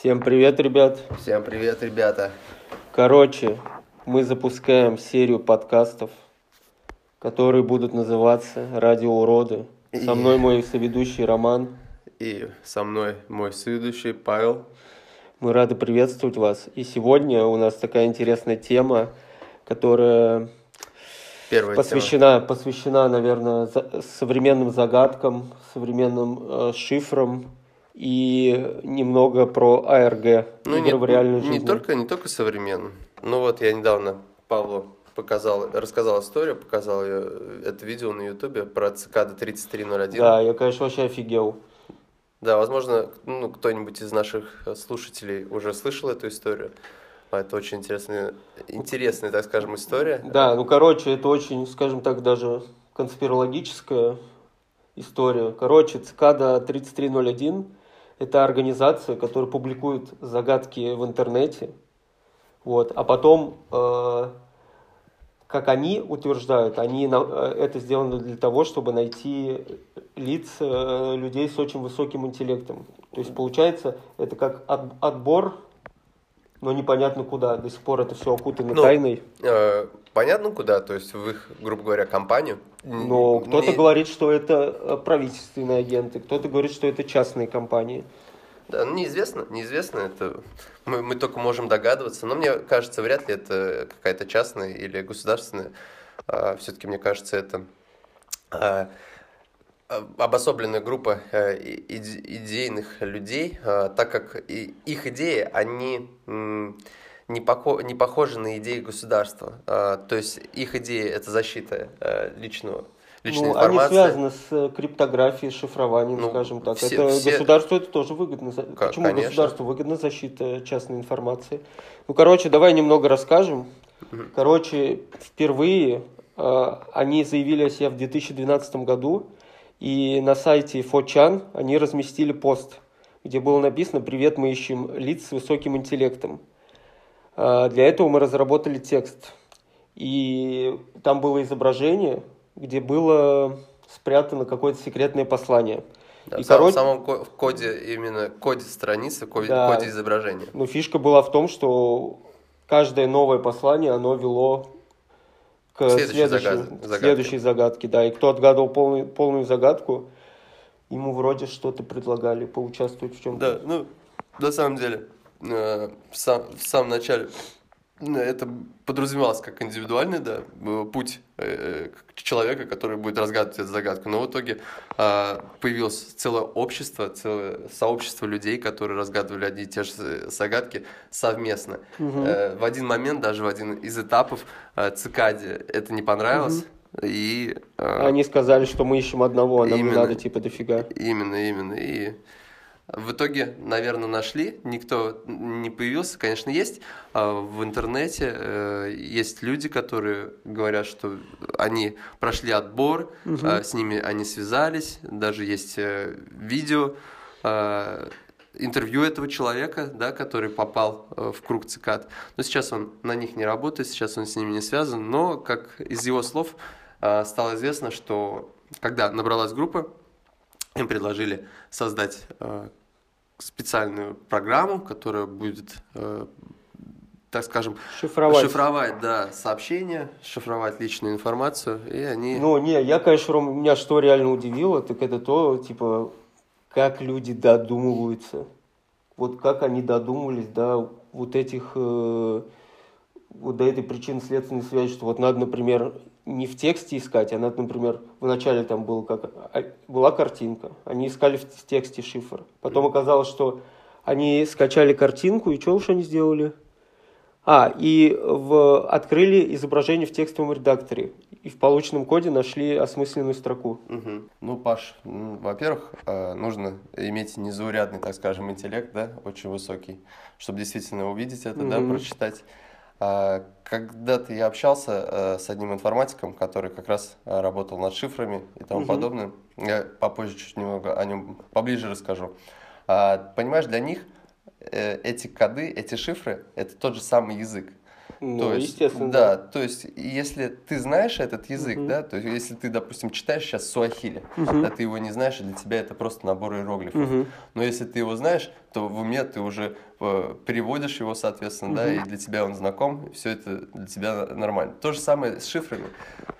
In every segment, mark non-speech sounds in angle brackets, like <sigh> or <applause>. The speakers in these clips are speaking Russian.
Всем привет, ребят. Всем привет, ребята. Короче, мы запускаем серию подкастов, которые будут называться «Радио уроды». Со мной мой соведущий Роман. И со мной мой следующий Павел. Мы рады приветствовать вас. И сегодня у нас такая интересная тема, которая Первая посвящена, посвящена, наверное, за- современным загадкам, современным э, шифрам и немного про АРГ. Ну, игры в реальной не жизни. только, не только современным. Ну вот я недавно Павлу показал, рассказал историю, показал ее, это видео на ютубе про цикады 3301. Да, я, конечно, вообще офигел. Да, возможно, ну, кто-нибудь из наших слушателей уже слышал эту историю. Это очень интересная, интересная, так скажем, история. Да, ну, короче, это очень, скажем так, даже конспирологическая история. Короче, цикада 3301 – это организация, которая публикует загадки в интернете. Вот, а потом, э, как они утверждают, они на- э, это сделано для того, чтобы найти лица э, людей с очень высоким интеллектом. То есть, получается, это как от- отбор, но непонятно куда. До сих пор это все окутано Ну, тайной. Э, понятно, куда? То есть в их, грубо говоря, компанию. Но кто-то не- говорит, что это э, правительственные агенты, кто-то говорит, что это частные компании. Да, ну, неизвестно, неизвестно, это мы, мы только можем догадываться, но мне кажется, вряд ли это какая-то частная или государственная. все-таки, мне кажется, это а, а, обособленная группа э, идейных людей, а, так как их идеи, они не, поко- не похожи на идеи государства. То есть их идеи – это защита э, личного, личной ну, они информации. связаны с э, криптографией, шифрованием, Ну, скажем так. все- это все- государству это тоже выгодно. За- Ка- Почему конечно. государству выгодна защита частной информации? Ну, короче, давай немного расскажем. Мгм. Короче, впервые э, они заявили о себе в 2012 году, и на сайте 4chan они разместили пост, где было написано «Привет, мы ищем лиц с высоким интеллектом». Э, Для этого мы разработали текст. И там было изображение, где было спрятано какое-то секретное послание. Да, И в, сам- короче- в самом коде, именно коде страницы, коде, Да. коде изображения. Но фишка была в том, что каждое новое послание, оно вело к Следующей следующей, загад- следующей загадке. Да, и кто отгадывал полную, полную загадку, ему вроде что-то предлагали поучаствовать в чем-то. Да, ну, на самом деле, э, в, сам- в самом начале это подразумевалось как индивидуальный, да, э, путь э, человека, который будет разгадывать эту загадку. Но в итоге э, появилось целое общество, целое сообщество людей, которые разгадывали одни и те же загадки совместно. Э, В один момент, даже в один из этапов, цикаде это не понравилось. И э, Они сказали, что мы ищем одного, а нам Именно. надо типа дофига. Именно, именно. И в итоге, наверное, нашли. Никто не появился. Конечно, есть а, в интернете. э, Есть люди, которые говорят, что они прошли отбор, а, с ними они связались. Даже есть э, видео, интервью этого человека, да, который попал в круг цикад. Но сейчас он на них не работает, сейчас он с ними не связан. Но, как из его слов, стало известно, что когда набралась группа, им предложили создать э, специальную программу, которая будет, э, так скажем, Шифровать. шифровать да, сообщения, шифровать личную информацию, и они... Ну, не, я, конечно, Ром, меня что реально удивило, так это то, типа, как люди додумываются. Вот как они додумались до вот этих, э, вот до этой причинно-следственной связи, что вот надо, например, не в тексте искать, а надо, например, вначале там был как, а, была картинка, они искали в тексте шифр. Потом оказалось, что они скачали картинку, и что уж они сделали? А, и в, открыли изображение в текстовом редакторе. И в полученном коде нашли осмысленную строку. Мгм. Ну, Паш, м, во-первых, э, нужно иметь незаурядный, так скажем, интеллект, да, очень высокий, чтобы действительно увидеть это, да, Мгм. прочитать. А, Когда-то я общался э, с одним информатиком, который как раз э, работал над шифрами и тому Мгм. подобное. Я попозже чуть немного о нем поближе расскажу. А, Понимаешь, для них э, эти коды, эти шифры – это тот же самый язык. Ну, то есть, естественно, да, то есть, если ты знаешь этот язык, Мгм. да, то есть, если ты, допустим, читаешь сейчас суахили, Мгм. да, ты его не знаешь, и для тебя это просто набор иероглифов. Мгм. Но если ты его знаешь, то в уме ты уже э, переводишь его, соответственно, да, и для тебя он знаком, и все это для тебя нормально. То же самое с шифрами.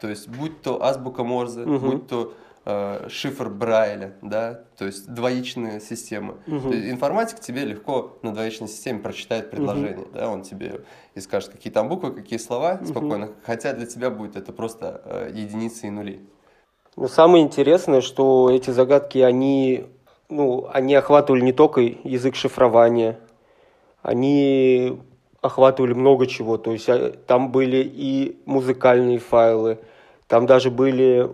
То есть, будь то азбука Морзе, Мгм. будь то э, шифр Брайля, да, то есть двоичные системы. Мгм. То есть информатик тебе легко на двоичной системе прочитает предложение, да, он тебе и скажет, какие там буквы, какие слова Мгм. спокойно, хотя для тебя будет это просто э, единицы и нули. Но самое интересное, что эти загадки, они, ну, они охватывали не только язык шифрования, они охватывали много чего. То есть а, там были и музыкальные файлы, там даже были э,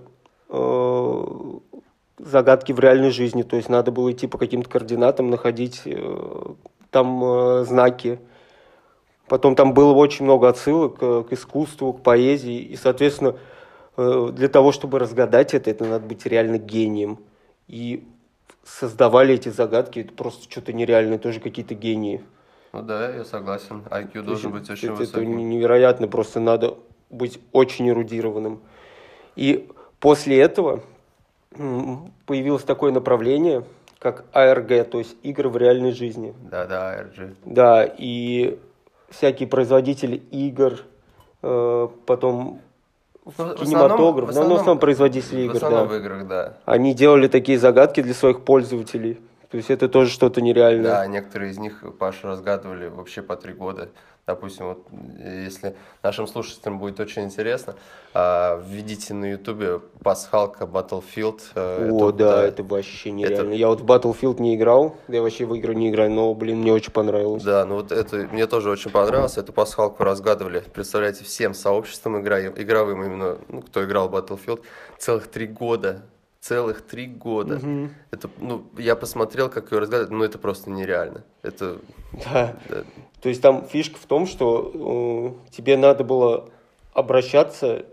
загадки в реальной жизни. То есть надо было идти по каким-то координатам, находить э, там э, знаки. Потом там было очень много отсылок э, к искусству, к поэзии. И, соответственно, э, для того, чтобы разгадать это, это надо быть реально гением. И создавали эти загадки, это просто что-то нереальное, тоже какие-то гении. Ну да, я согласен. IQ То должен быть это- очень это, высоким. не- невероятно, просто надо быть очень эрудированным. И после этого появилось такое направление, как ARG, то есть игры в реальной жизни. Да, да, RG. Да, и всякие производители игр, э, потом Ну, в основном- кинематограф, в ну, ну, в основном производители В игр, основном да. в играх, да. Они делали такие загадки для своих пользователей. То есть это тоже что-то нереальное. Да, некоторые из них, Паша, разгадывали вообще по три года. Допустим, вот э, если нашим слушателям будет очень интересно, а, введите на ютубе пасхалка Battlefield. э, О, это- да, это вообще нереально. Я вот в Battlefield не играл, я вообще в игры не играю, но, блин, мне очень понравилось. Да, ну вот это мне тоже очень понравилось. Эту пасхалку разгадывали, представляете, всем сообществом игра- игровым, именно, ну, кто играл в Battlefield, целых три года. Целых три года. Мгм. Это, ну, я посмотрел, как ее разгадывать, ну, это просто нереально. Это, Да. да, То есть там фишка в том, что э, тебе надо было обращаться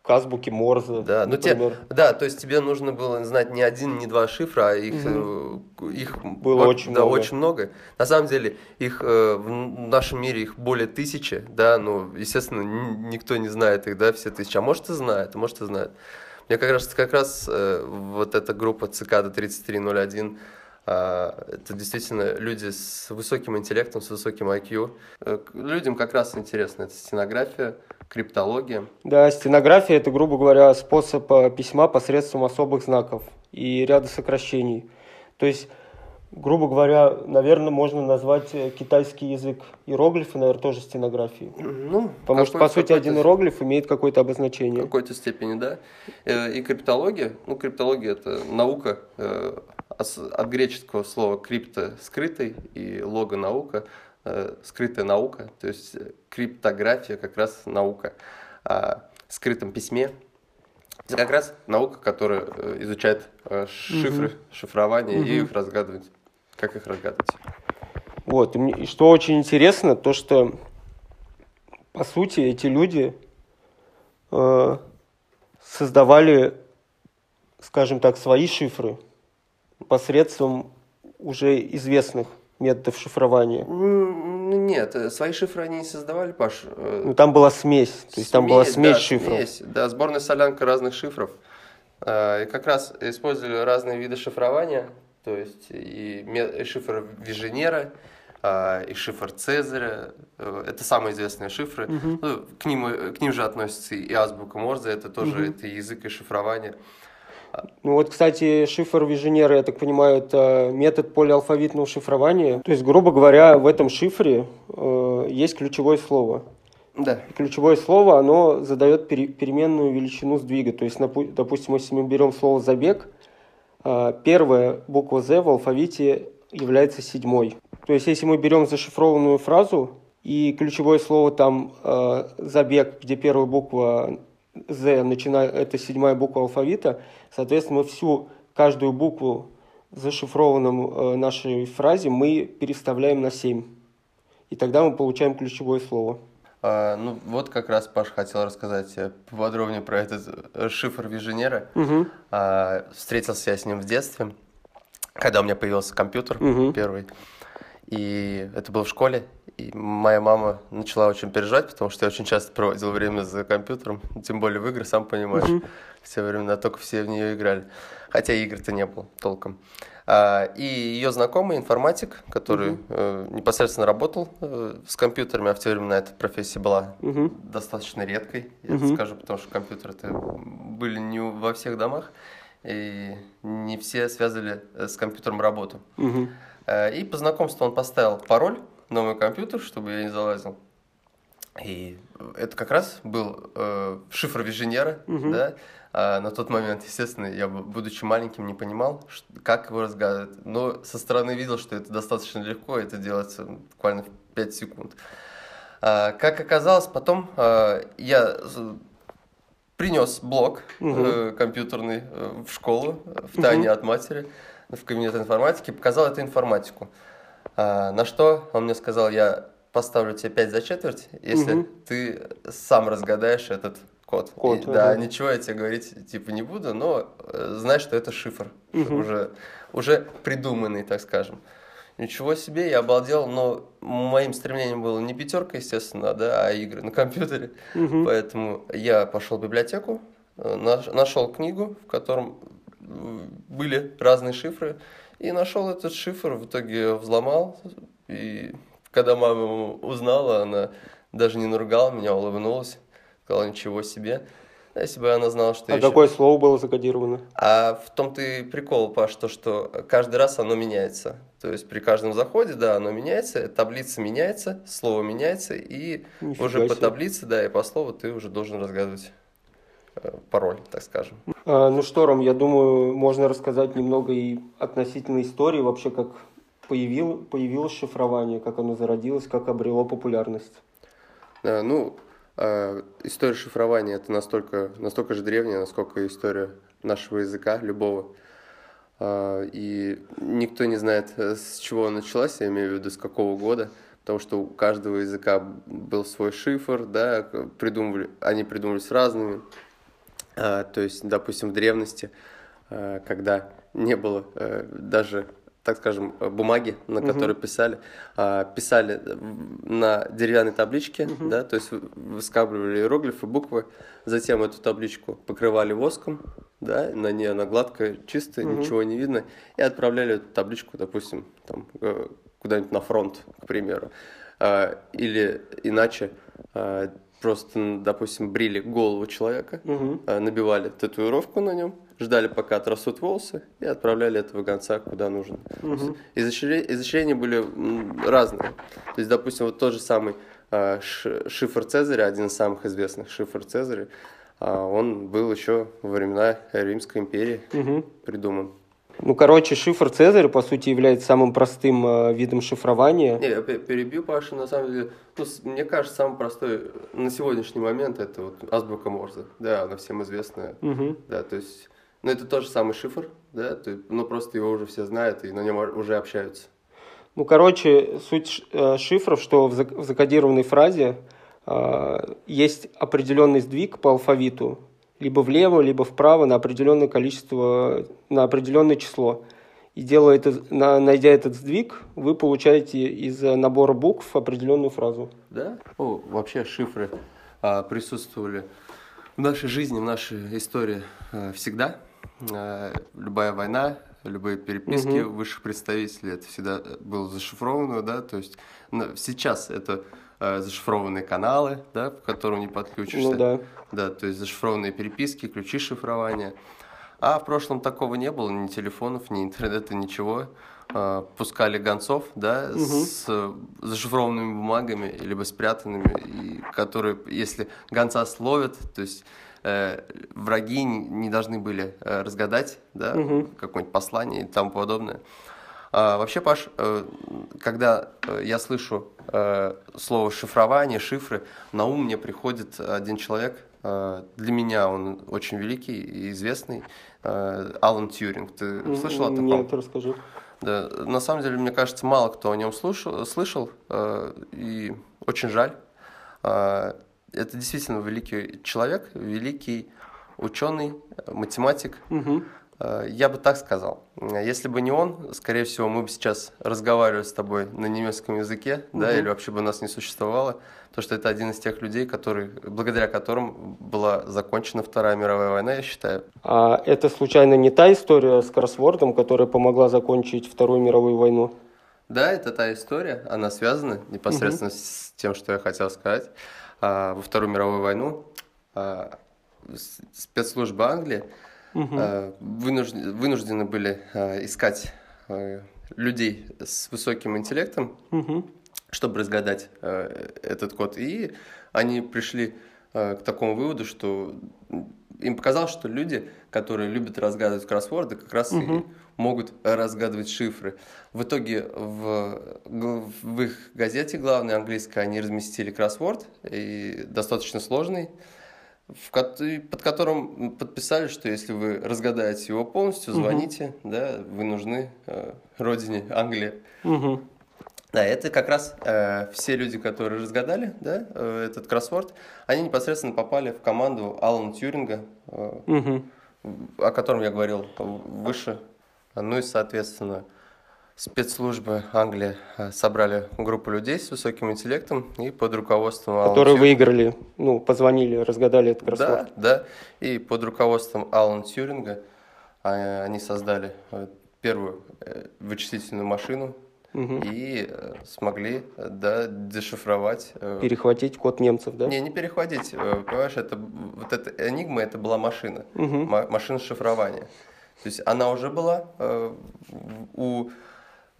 к азбуке Морзе, Да, ну те, например. да, то есть тебе нужно было знать не один, не два шифра, а их, э, их Было во- очень да, много. очень много. На самом деле их э, в нашем мире их более тысячи, да, ну естественно никто не знает их, да, все тысячи, а может и знает, а может и знает. Мне как раз как раз э, вот эта группа Цикада 3301 а, это действительно люди с высоким интеллектом, с высоким IQ. Э, Людям как раз интересно это стенография, криптология. Да, стенография это, грубо говоря, способ э, письма посредством особых знаков и ряда сокращений. То есть, грубо говоря, наверное, можно назвать э, китайский язык иероглифы, наверное, тоже стенографией. Ну, Потому что, по сути, один иероглиф имеет какое-то В обозначение. какой-то степени, да. Э, И криптология, ну, криптология это наука э, от греческого слова крипто скрытый и лого наука, скрытая наука, то есть криптография как раз наука о скрытом письме. Это как раз наука, которая изучает шифры, шифрование и Мгм. их разгадывать. Как их разгадывать? Вот, и, мне- и что очень интересно, то что, по сути, эти люди э, создавали, скажем так, свои шифры посредством уже известных методов шифрования. Нет, э, свои шифры они не создавали, Паш. Э, Ну, там была смесь, то есть там была смесь да, шифров. смесь, да, сборная солянка разных шифров. А, И как раз использовали разные виды шифрования, то есть и и шифр Виженера, а, и шифр Цезаря. Э, Это самые известные шифры. Мгм. Ну, к, ним, э, к ним же относится и азбука Морзе, это тоже Мгм. это язык и шифрование. Ну вот, кстати, шифр Виженера, я так понимаю, это метод полиалфавитного шифрования. То есть, грубо говоря, в этом шифре э, есть ключевое слово. Да. Ключевое слово, оно задает пере- переменную величину сдвига. То есть, допустим, если мы берем слово «забег», а, первая буква «з» в алфавите является седьмой. То есть, если мы берем зашифрованную фразу, и ключевое слово там а, «забег», где первая буква «з» начинает, это седьмая буква алфавита, соответственно, мы всю, каждую букву в зашифрованном э, нашей фразе мы переставляем на 7. И тогда мы получаем ключевое слово. А, ну, вот как раз Паш хотел рассказать э, поподробнее про этот э, шифр Виженера. Мгм. А, Встретился я с ним в детстве, когда у меня появился компьютер Мгм. первый. И это было в школе, и моя мама начала очень переживать, потому что я очень часто проводил время за компьютером, тем более в игры, сам понимаешь. Mm-hmm. В те времена только все в нее играли. Хотя игр-то не было толком. А, и ее знакомый информатик, который угу. непосредственно работал э, с компьютерами, а в те времена эта профессия была угу. достаточно редкой, я угу. скажу, потому что компьютеры были не во всех домах, и не все связывали э, с компьютером работу. Угу. И по знакомству он поставил пароль на мой компьютер, чтобы я не залазил. И это как раз был э, шифр Виженера, угу. да, а на тот момент, естественно, я, будучи маленьким, не понимал, как его разгадывать. Но со стороны видел, что это достаточно легко, это делается буквально в 5 секунд. А, как оказалось, потом а, я принес блок угу. э, компьютерный э, в школу, в тайне угу. от матери, в кабинет информатики, показал эту информатику. А, на что он мне сказал, я поставлю тебе 5 за четверть, если угу. ты сам разгадаешь этот код. код и, да, ничего я тебе говорить типа не буду, но э, знай, что это шифр угу. уже уже придуманный, так скажем. Ничего себе, я обалдел, но моим стремлением было не пятерка, естественно, да, а игры на компьютере. Угу. Поэтому я пошел в библиотеку, э, нашел книгу, в котором были разные шифры, и нашел этот шифр, в итоге взломал, и когда мама узнала, она даже не наругала меня, улыбнулась сказала, ничего себе. Если бы она знала, что... А еще... какое слово было закодировано? А в том-то и прикол, Паш, то, что каждый раз оно меняется. То есть при каждом заходе, да, оно меняется, таблица меняется, слово меняется, и Нифига уже себе. по таблице, да, и по слову ты уже должен разгадывать э, пароль, так скажем. А, ну что, Ром, я думаю, можно рассказать немного и относительно истории, вообще как появил, появилось шифрование, как оно зародилось, как обрело популярность. Да, ну, а, история шифрования это настолько, настолько же древняя, насколько история нашего языка, любого. А, и никто не знает, с чего она началась, я имею в виду, с какого года, потому что у каждого языка был свой шифр, да, придумывали, они придумывались разными. А, то есть, допустим, в древности, когда не было э, даже так скажем, бумаги, на которой угу. писали, а, писали на деревянной табличке, угу. да, то есть выскабливали иероглифы, буквы, затем эту табличку покрывали воском, да, на ней она гладкая, чистая, угу. ничего не видно, и отправляли эту табличку, допустим, там, э, куда-нибудь на фронт, к примеру. А, или иначе а, просто, допустим, брили голову человека, угу. набивали татуировку на нем, ждали, пока отрастут волосы, и отправляли этого гонца куда нужно. Угу. Изощрения, изощрения были разные. То есть, допустим, вот тот же самый э, шифр Цезаря, один из самых известных шифр Цезаря, э, он был еще во времена Римской империи угу. придуман. Ну, короче, шифр Цезаря, по сути, является самым простым э, видом шифрования. Не, я перебью, Паша, на самом деле, ну, мне кажется, самый простой на сегодняшний момент это вот азбука Морзе. Да, она всем известная. Угу. Да, то есть но это тот же самый шифр, да, ты, ну просто его уже все знают и на нем уже общаются. Ну, короче, суть э, шифров, что в закодированной фразе э, есть определенный сдвиг по алфавиту, либо влево, либо вправо на определенное количество, на определенное число. И делая это, найдя этот сдвиг, вы получаете из набора букв определенную фразу. Да? О, вообще шифры а, присутствовали в нашей жизни, в нашей истории а, всегда. Э, любая война, любые переписки угу. высших представителей, это всегда было зашифровано, да, то есть ну, сейчас это э, зашифрованные каналы, да, к которым не подключишься. Ну, да. Да, то есть зашифрованные переписки, ключи шифрования. А в прошлом такого не было, ни телефонов, ни интернета, ничего. Э, пускали гонцов, да, угу. с зашифрованными бумагами, либо спрятанными, и которые, если гонца словят, то есть э, враги не должны были э, разгадать да, угу. какое-нибудь послание и тому подобное. А, вообще, Паш, э, когда э, я слышу э, слово шифрование, шифры, на ум мне приходит один человек, э, для меня он очень великий и известный, э, Алан Тьюринг. Ты слышал о таком? Нет, расскажи. Да, на самом деле, мне кажется, мало кто о нем слышал, слышал э, и очень жаль. Э, это действительно великий человек, великий ученый, математик. Угу. Э, я бы так сказал. Если бы не он, скорее всего, мы бы сейчас разговаривали с тобой на немецком языке, угу. да, или вообще бы нас не существовало. То, что это один из тех людей, который, благодаря которым была закончена Вторая мировая война, я считаю. А это случайно не та история с кроссвордом, которая помогла закончить Вторую мировую войну? Да, это та история, она связана непосредственно угу. с тем, что я хотел сказать. А, во Вторую мировую войну а, спецслужбы Англии угу. вынуждены, вынуждены были искать людей с высоким интеллектом, угу. чтобы разгадать этот код. И они пришли к такому выводу, что им показалось, что люди, которые любят разгадывать кроссворды, как раз угу. и могут разгадывать шифры. В итоге в, в их газете главной английской они разместили кроссворд, и достаточно сложный, в, под которым подписали, что если вы разгадаете его полностью, звоните, угу. да, вы нужны э, родине Англии. Угу. Да, это как раз э, все люди, которые разгадали да, э, этот кроссворд, они непосредственно попали в команду Алана Тьюринга, э, угу. о котором я говорил выше. Ну и, соответственно, спецслужбы Англии э, собрали группу людей с высоким интеллектом и под руководством Алана Которые Тюринга, выиграли, ну, позвонили, разгадали этот кроссворд. Да, да. И под руководством Алана Тьюринга а, они создали э, первую э, вычислительную машину угу. и смогли да, дешифровать. Перехватить код немцев, да? Не, не перехватить. Понимаешь, это, вот эта энигма, это была машина, угу. машина шифрования. То есть она уже была э, у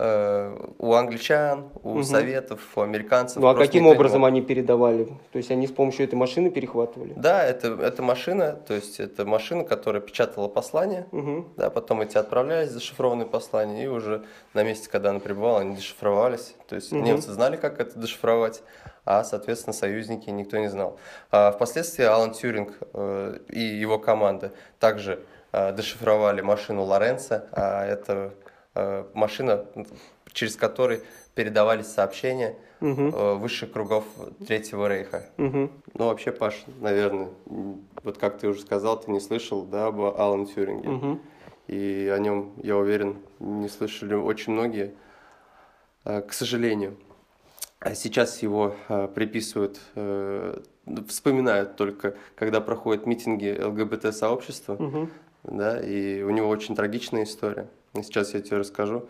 Э, у англичан, у угу. советов, у американцев. Ну а каким образом они передавали? То есть они с помощью этой машины перехватывали? Да, это, это машина, то есть это машина, которая печатала послания, угу. да, потом эти отправлялись, зашифрованные послания, и уже на месте, когда она пребывала, они дешифровались. То есть угу. немцы знали, как это дешифровать, а, соответственно, союзники никто не знал. А впоследствии Алан Тьюринг э, и его команда также дешифровали машину Лоренца, а это Э, машина, через которой передавались сообщения угу. высших кругов Третьего Рейха. Угу. Ну, вообще, Паш, наверное, вот как ты уже сказал, ты не слышал да, об Алан Тюринге. Угу. И о нем, я уверен, не слышали очень многие, э, к сожалению. А сейчас его приписывают, вспоминают только, когда проходят митинги ЛГБТ-сообщества, угу. Да, и у него очень трагичная история. Сейчас я тебе расскажу.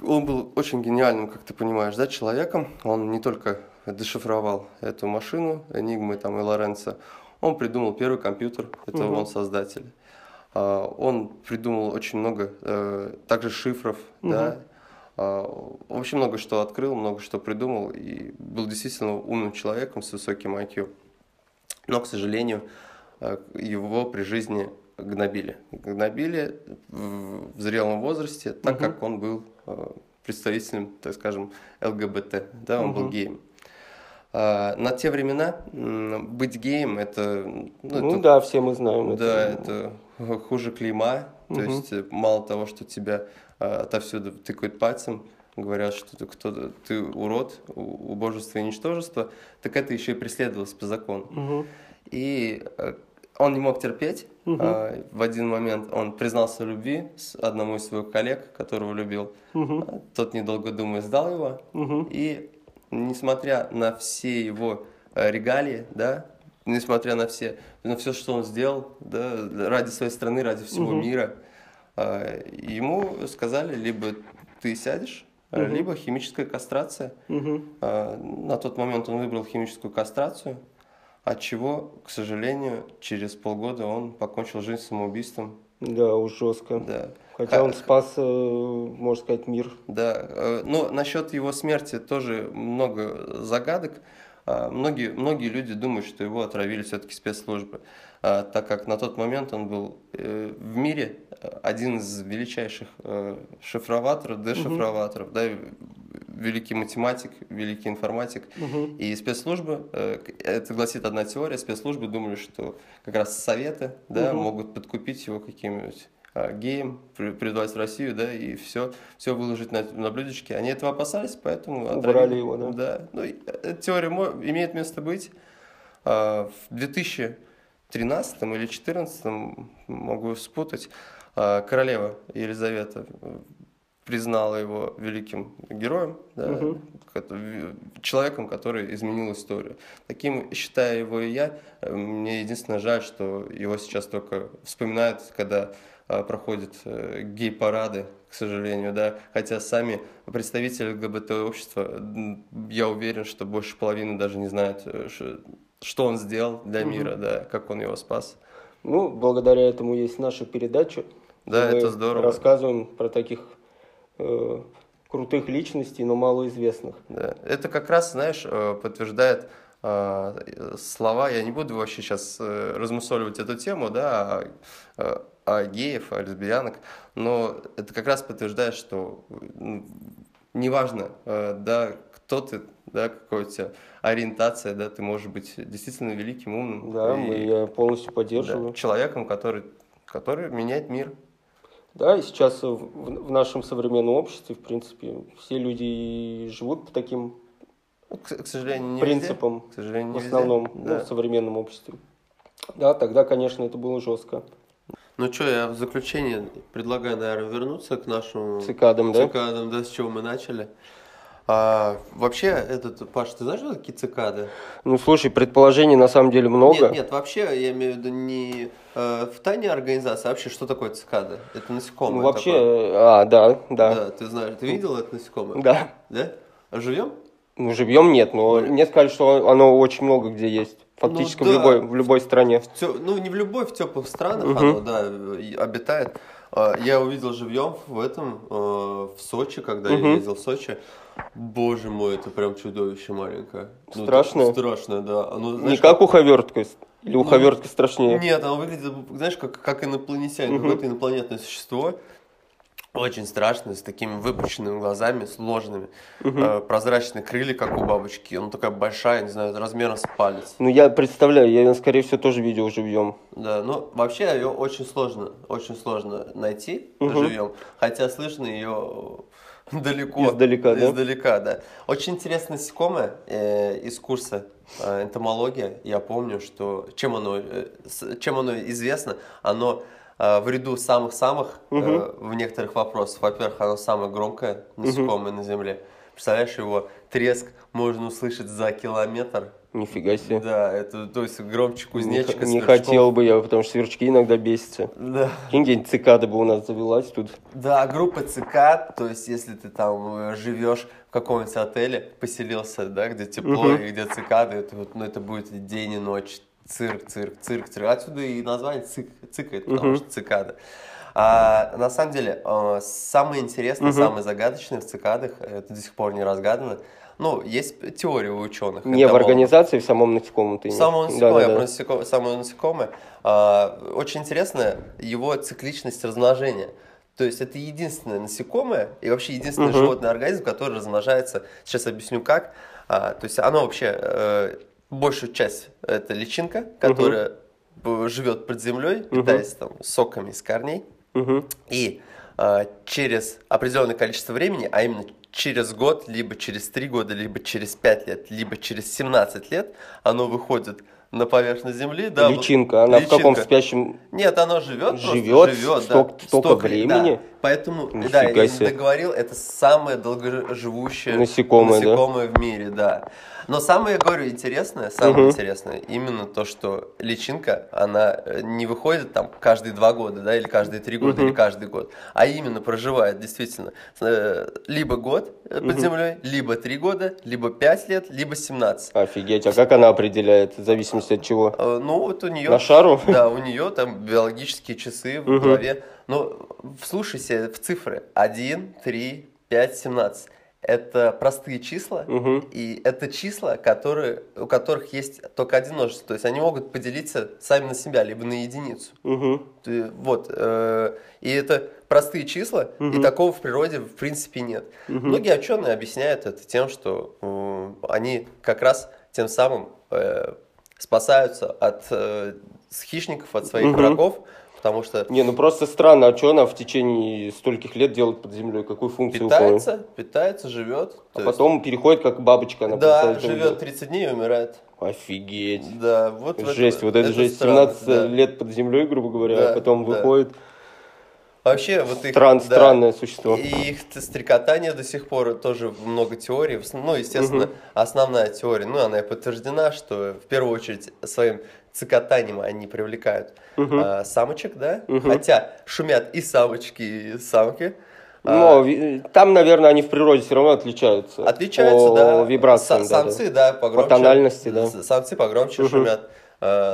Он был очень гениальным, как ты понимаешь, да, человеком. Он не только дешифровал эту машину, Энигмы там, и Лоренца, он придумал первый компьютер, это угу. он создатель. А, он придумал очень много э, также шифров, угу. да, а, очень много что открыл, много что придумал и был действительно умным человеком с высоким IQ. Но, к сожалению, э, его при жизни гнобили. Гнобили в зрелом возрасте, так угу. как он был э, представителем, так скажем, ЛГБТ, да, он угу. был геем. А, на те времена быть геем это... Ну, ну это, да, все мы знаем. Да, это, это хуже клейма. Угу. То есть э, мало того, что тебя а, отовсюду тыкают пальцем, говорят, что ты, кто, ты урод, убожество и ничтожество, так это еще и преследовалось по закону. Угу. И э, он не мог терпеть. Угу. А, в один момент он признался в любви с одному из своих коллег, которого любил. Угу. Тот, недолго думая, сдал его. Угу. И несмотря на все его а, регалии, да, несмотря на все, на все, что он сделал, да, ради своей страны, ради всего угу. мира, а, ему сказали, либо ты сядешь, угу. либо химическая кастрация. Угу. На тот момент он выбрал химическую кастрацию от чего, к сожалению, через полгода он покончил жизнь самоубийством. Да, уж жестко. Да. Хотя он спас, э, можно сказать, мир. Да, э, но насчет его смерти тоже много загадок. А, многие, многие люди думают, что его отравили все-таки спецслужбы, а, так как на тот момент он был э, в мире один из величайших шифроваторов, дешифроваторов, угу. да, великий математик, великий информатик. Угу. И спецслужбы, э, это гласит одна теория, спецслужбы думали, что как раз советы да, угу. могут подкупить его каким-нибудь а, геем, в Россию, да, и все, все выложить на, на блюдечке. Они этого опасались, поэтому Убрали его, да? Да. Ну, эта теория имеет место быть. А, в 2013 или 2014, могу спутать, а, королева Елизавета признала его великим героем, да, в- человеком, который изменил историю. Таким считаю его и я. Мне единственное жаль, что его сейчас только вспоминают, когда а, проходят э, гей-парады, к сожалению, да. Хотя сами представители ЛГБТ-общества, я уверен, что больше половины даже не знают, э, что он сделал для мира, да, как он его спас. Ну, благодаря этому есть наша передача. Да, Мы это здорово. Рассказываем про таких э, крутых личностей, но малоизвестных. Да. Это как раз, знаешь, э, подтверждает а, э, слова, я не буду вообще сейчас размусоливать эту тему, да, а, а геев, о лесбиянок, но это как раз подтверждает, что неважно, да, кто ты, да, какая у тебя ориентация, да, ты можешь быть действительно великим, умным. Да, и, я полностью да, поддерживаю. человеком, который, который меняет мир. Да, и сейчас в, в- в нашем современном обществе, в принципе, все люди живут по таким К, к сожалению, не везде. принципам, К сожалению, в не везде. основном, Да. ну, в современном обществе. Да, тогда, конечно, это было жестко. Ну что, я в заключение предлагаю, наверное, вернуться к нашему Цикадам, да? цикадам, да, с чего мы начали. А, вообще, этот, Паш, ты знаешь, что такие цикады? Ну, слушай, предположений на самом деле много. Нет, нет, вообще, я имею в виду не э, в тайне организации, а вообще, что такое цикады? Это насекомое Ну, вообще, такое. а, да, да, Да, ты знаешь, ты видел это насекомое? да. Да? А живем? Ну, живьем нет, но мне сказали, что оно очень много где есть. Фактически Ну, в, да. любой, в любой стране. В тё- ну, не в любой, в теплых странах Мгм. оно, да, обитает. А, Я увидел живьем в этом, э, в Сочи, когда я Мгм. ездил в Сочи. Боже мой, это прям чудовище маленькое. Ну, Страшное? так Страшное, да. Оно, Не знаешь, как уховертка, или Ну, уховертка страшнее. Нет, оно выглядит, знаешь, как, как инопланетянин, Мгм. какое-то инопланетное существо. Очень страшное, с такими выпученными глазами, сложными. Э, прозрачные крылья, как у бабочки. Она такая большая, не знаю, размером с палец. Ну, я представляю, я ее, скорее всего, тоже видел живьем. Да, ну вообще ее очень сложно, очень сложно найти Мгм. живьем, хотя слышно ее далеко. Издалека, да? Издалека, да. Очень интересное насекомое э, из курса э, энтомология. Я помню, что чем оно, э, чем оно известно, оно э, в ряду самых-самых э, Мгм. в некоторых вопросах. Во-первых, оно самое громкое насекомое на Земле. Представляешь, его треск можно услышать за километр. Нифига себе. Да, это то есть громче Не, кузнечика. не сверчков. хотел бы я, потому что сверчки иногда бесятся. Да. Какие-нибудь цикады бы у нас завелась тут. Да, группа цикад, то есть если ты там э, живешь в каком-нибудь отеле, поселился, да, где тепло Мгм. и где цикады, это, вот, ну, это будет день и ночь, цирк, цирк, цирк, цирк. Отсюда и название цик, цикает, потому Мгм. что цикада. А, на самом деле, э, самое интересное, Мгм. самое загадочное в цикадах, это до сих пор не разгадано. Ну, есть теория у ученых. Не в организации, в самом насекомом ты имеешь? Самое Да, насекомое, да, я да. про насеко- самое насекомое. А, очень интересно его цикличность размножения. То есть это единственное насекомое и вообще единственный Мгм. животный организм, который размножается. Сейчас объясню как. А, то есть оно вообще э, большую часть это личинка, которая б- живет под землей, питаясь там соками из корней. Мгм. И а, через определенное количество времени, а именно через год, либо через 3 года, либо через 5 лет, либо через 17 лет, оно выходит на поверхность Земли. Да, Личинка, она в каком личинка. спящем... Нет, оно живет, Живет просто живет, столько- да. столько да. времени? Поэтому, да, Нифига я не себе. договорил, это самое долгоживущее Насекомое, да? насекомое в мире, да. Но самое, я говорю, интересное, самое Мгм. интересное, именно то, что личинка, она э, не выходит там каждые два года, да, или каждые три года, Мгм. или каждый год, а именно проживает действительно э, либо год э, под землей, либо три года, либо пять лет, либо 17. Офигеть, а как она определяет, в зависимости от чего? Э, Ну, вот у нее... На шару? <laughs> Да, у нее там биологические часы в голове. Но вслушайся в цифры. 1, 3, 5, 17. Это простые числа, Мгм. и это числа, которые, у которых есть только один множество. То есть они могут поделиться сами на себя, либо на единицу. Ты- Вот. э, И это простые числа, и Мгм. такого в природе в принципе нет. Мгм. Многие ученые объясняют это тем, что э, они как раз тем самым э, спасаются от э, хищников, от своих Мгм. врагов, потому что Не, ну просто странно, а что она в течение стольких лет делает под землей, какую функцию выполняет? питается, питается, живет. А потом переходит как бабочка. Она да, живет 30 дней и умирает. Офигеть. Да, вот Жесть, этом- вот это, жесть. странно, 17 да. лет под землей, грубо говоря, Да, а потом да. выходит. Вообще, вот их... Стран, да, Странное существо. И их стрекотание до сих пор тоже много теорий. Ну, естественно, основная теория, ну, она и подтверждена, что в первую очередь своим цикотанием они привлекают Мгм. а, самочек, да? Мгм. Хотя шумят и самочки, и самки. Но А, там, наверное, они в природе все равно отличаются. Отличаются, по да. вибрациям, Са- да, да. Самцы, да, погромче. тональности, да. С- Самцы погромче Мгм. шумят, а,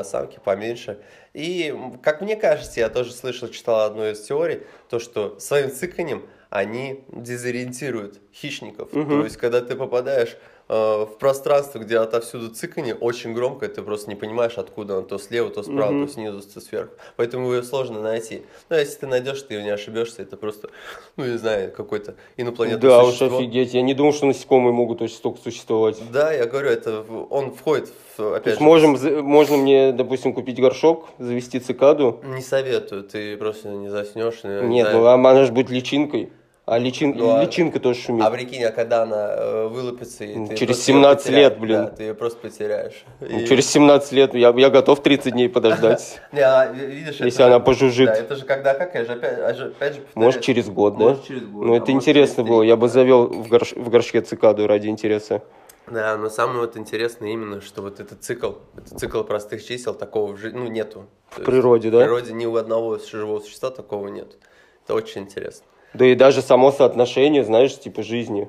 самки поменьше. И, как мне кажется, я тоже слышал, читал одну из теорий, то, что своим цыканьем они дезориентируют хищников. Мгм. То есть, когда ты попадаешь э, в пространство, где отовсюду цыканье, очень громко, ты просто не понимаешь, откуда он, то слева, то справа, Мгм. то снизу, то сверху. Поэтому ее сложно найти. Но если ты найдешь, ты не ошибешься, это просто, ну, не знаю, какой-то инопланетное Да уж, существо. офигеть. Я не думал, что насекомые могут очень столько существовать. Да, я говорю, это в- он входит в, То опять есть же, можем, за- можно мне, допустим, купить горшок, завести цикаду. не советую, ты просто не заснешь. не Нет, знаю. ну а она же будет личинкой. А личин... Ну, а- личинка тоже шумит. А прикинь, а когда она э, вылупится, и ты Через просто её 17 потеряешь, лет, блин. Да, ты ее просто потеряешь. Ну, И- Через 17 лет я, я готов 30 дней подождать. <laughs> Не, а, ви- видишь, Если же- она пожужжит. Да, это же когда, как я же опять, а же- опять же повторяю. Может, через год, да? Может, через год. Ну, а это интересно было. Я бы завел в, горш- в горшке цикаду ради интереса. Да, но самое вот интересное именно, что вот этот цикл, это цикл простых чисел, такого в жи- ну, нету. То В природе, В да? природе ни у одного живого существа такого нет. Это очень интересно. Да и даже само соотношение, знаешь, типа жизни.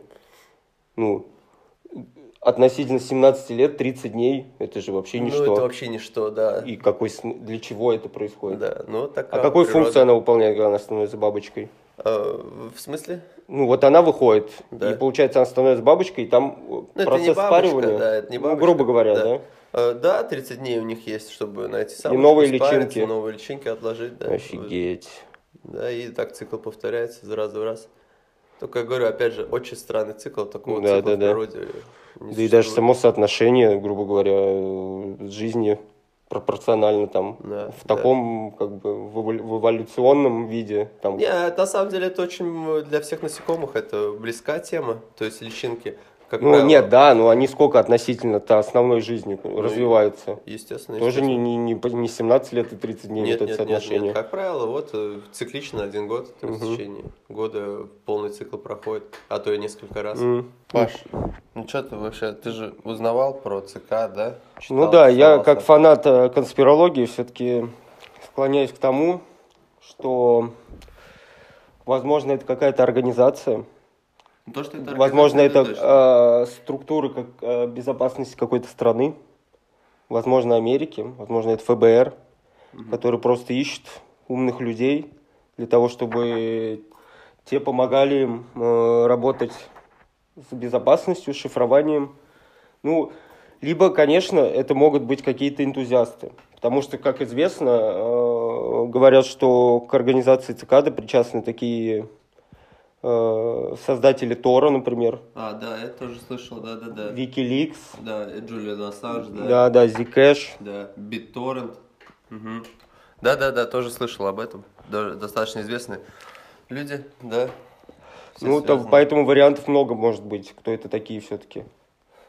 Ну, относительно 17 лет, 30 дней, это же вообще Ну, ничто. это вообще ничто, да. И какой, для чего это происходит? Да, ну вот А какую природа. функцию она выполняет, когда она становится бабочкой? Э, в смысле? Ну, вот она выходит, Да. и получается, она становится бабочкой, и там э, Ну, это процесс не бабочка, спаривания, да, это не ну, бабочка. грубо говоря, да? Э, Да, 30 дней у них есть, чтобы найти самочку, новые спариться, личинки. новые личинки отложить, да. Офигеть. Да, и так цикл повторяется из раза в раз. Только я говорю, опять же, очень странный цикл, такого Да, цикла да, в да. природе не Да и даже само соотношение, грубо говоря, э, жизни пропорционально там Да, в да. таком как бы в эволюционном виде там Не, на самом деле это очень э, для всех насекомых это близкая тема, то есть личинки, как ну правило, нет да но они сколько относительно-то основной жизни развиваются естественно, тоже естественно. не, не, не, по- не 17 лет и 30 дней Нет, вот это нет, нет, соотношение нет. Как правило, вот э, циклично один год, то есть в течение года полный цикл проходит, а то и несколько раз. М. Паш, ну что ты вообще, ты же узнавал про ЦК, да? ну Читал, да я как фанат э, конспирологии все-таки склоняюсь к тому что возможно это какая-то организация Ну, То, что это Возможно, это точно. э, структуры как, э, безопасности какой-то страны, возможно, Америки, возможно, это ФБР, которые просто ищут умных людей для того, чтобы те помогали им э, работать с безопасностью, с шифрованием. Ну, либо, конечно, это могут быть какие-то энтузиасты. Потому что, как известно, э, говорят, что к организации цикады причастны такие создатели Тора, например, А, да, я тоже слышал, да-да-да. Wikileaks, Да, Джулиан Ассанж, да. да, да, Zcash. Да, BitTorrent. Мгм. Да-да-да, тоже слышал об этом. Даже достаточно известные люди, да. Все Ну, связаны. поэтому вариантов много может быть, кто это такие все-таки.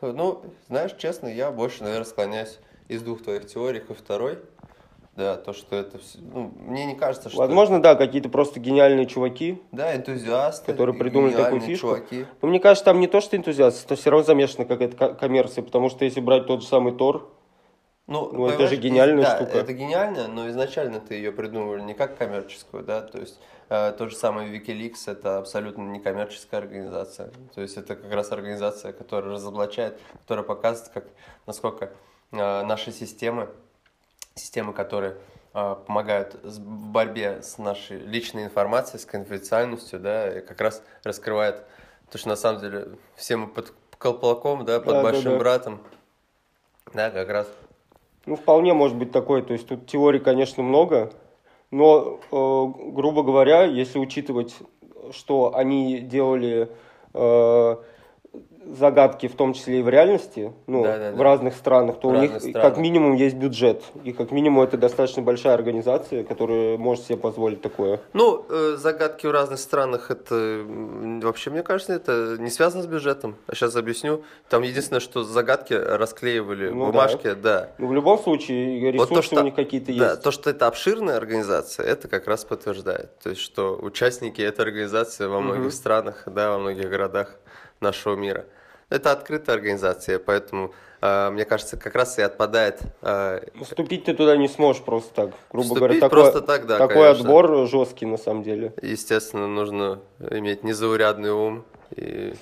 Ну, знаешь, честно, я больше, наверное, склоняюсь из двух твоих теорий ко второй. Да, то, что это все... Ну, мне не кажется, что... Возможно, да, какие-то просто гениальные чуваки. Да, энтузиасты. Которые придумали такую фишку. чуваки. Но мне кажется, там не то, что энтузиасты, это все равно замешана какая-то ко- коммерция, потому что если брать тот же самый Тор, Ну, Ну, это же гениальная да, штука. это гениально, но изначально ты ее придумывали не как коммерческую, да, то есть э, то же самое Wikileaks это абсолютно не коммерческая организация, то есть это как раз организация, которая разоблачает, которая показывает, как, насколько э, наши системы, системы, которые э, помогают в борьбе с нашей личной информацией, с конфиденциальностью, да, и как раз раскрывает то, что на самом деле все мы под колпаком, да, под Да, да, большим да. братом, да, как раз ну, вполне может быть такое. То есть тут теорий, конечно, много, но, э, грубо говоря, если учитывать, что они делали э, загадки, в том числе и в реальности, ну, Да, да, в да. разных странах, то В у них разных как странах. минимум есть бюджет. И как минимум это достаточно большая организация, которая может себе позволить такое. Ну, э, загадки в разных странах, это вообще, мне кажется, это не связано с бюджетом. А сейчас объясню. Там единственное, что загадки расклеивали Ну бумажки, да. Ну, в любом случае, Вот ресурсы то, что- у них какие-то Да, есть. то, что это обширная организация, это как раз подтверждает. То есть, что участники этой организации во многих Мгм. странах, да, во многих городах нашего мира. Это открытая организация, поэтому, э, мне кажется, как раз и отпадает э, Вступить ты туда не сможешь просто так. Грубо Вступить говоря, такой, просто так, да, такой конечно. отбор жесткий на самом деле. Естественно, нужно иметь незаурядный ум. И...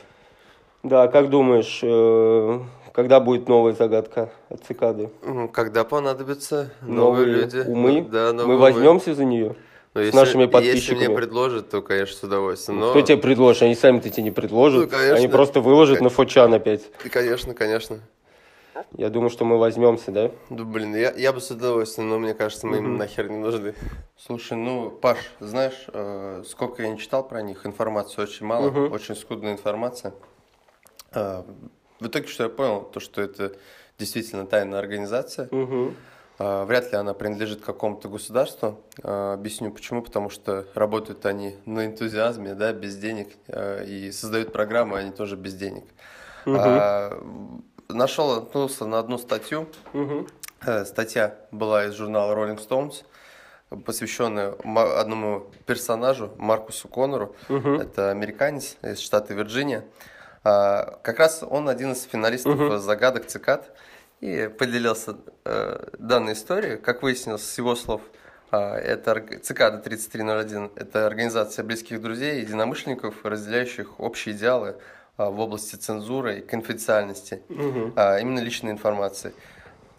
Да, как думаешь, э, когда будет новая загадка от цикады? Когда понадобятся новые, люди. умы? Да, новые Мы умы. возьмемся за нее? Ну, с если, нашими Если подписчиками. мне предложат, то, конечно, с удовольствием. Но... Кто тебе предложит? Они сами-то тебе не предложат. Ну, конечно. Они просто выложат на фочан опять. И, Конечно, конечно. Я думаю, что мы возьмемся, да? Да, блин, я, я бы с удовольствием, но мне кажется, мы им нахер не нужны. Слушай, ну, Паш, знаешь, э, сколько я не читал про них, информации очень мало, Мгм. очень скудная информация. Э, в итоге, что я понял, то, что это действительно тайная организация. Мгм. Э, Вряд ли она принадлежит какому-то государству. Э, Объясню почему. Потому что работают они на энтузиазме, да, без денег. э, И создают программы, они тоже без денег. Мгм. Нашел, наткнулся на одну статью. Э, Статья была из журнала Rolling Stones, посвященная одному персонажу, Маркусу Коннору. Мгм. Это американец из штата Вирджиния. А, Как раз он один из финалистов Мгм. загадок цикад и поделился э, данной историей. Как выяснилось с его слов, а, это цикада 3301 – это организация близких друзей, единомышленников, разделяющих общие идеалы а, в области цензуры и конфиденциальности Мгм. а, именно личной информации.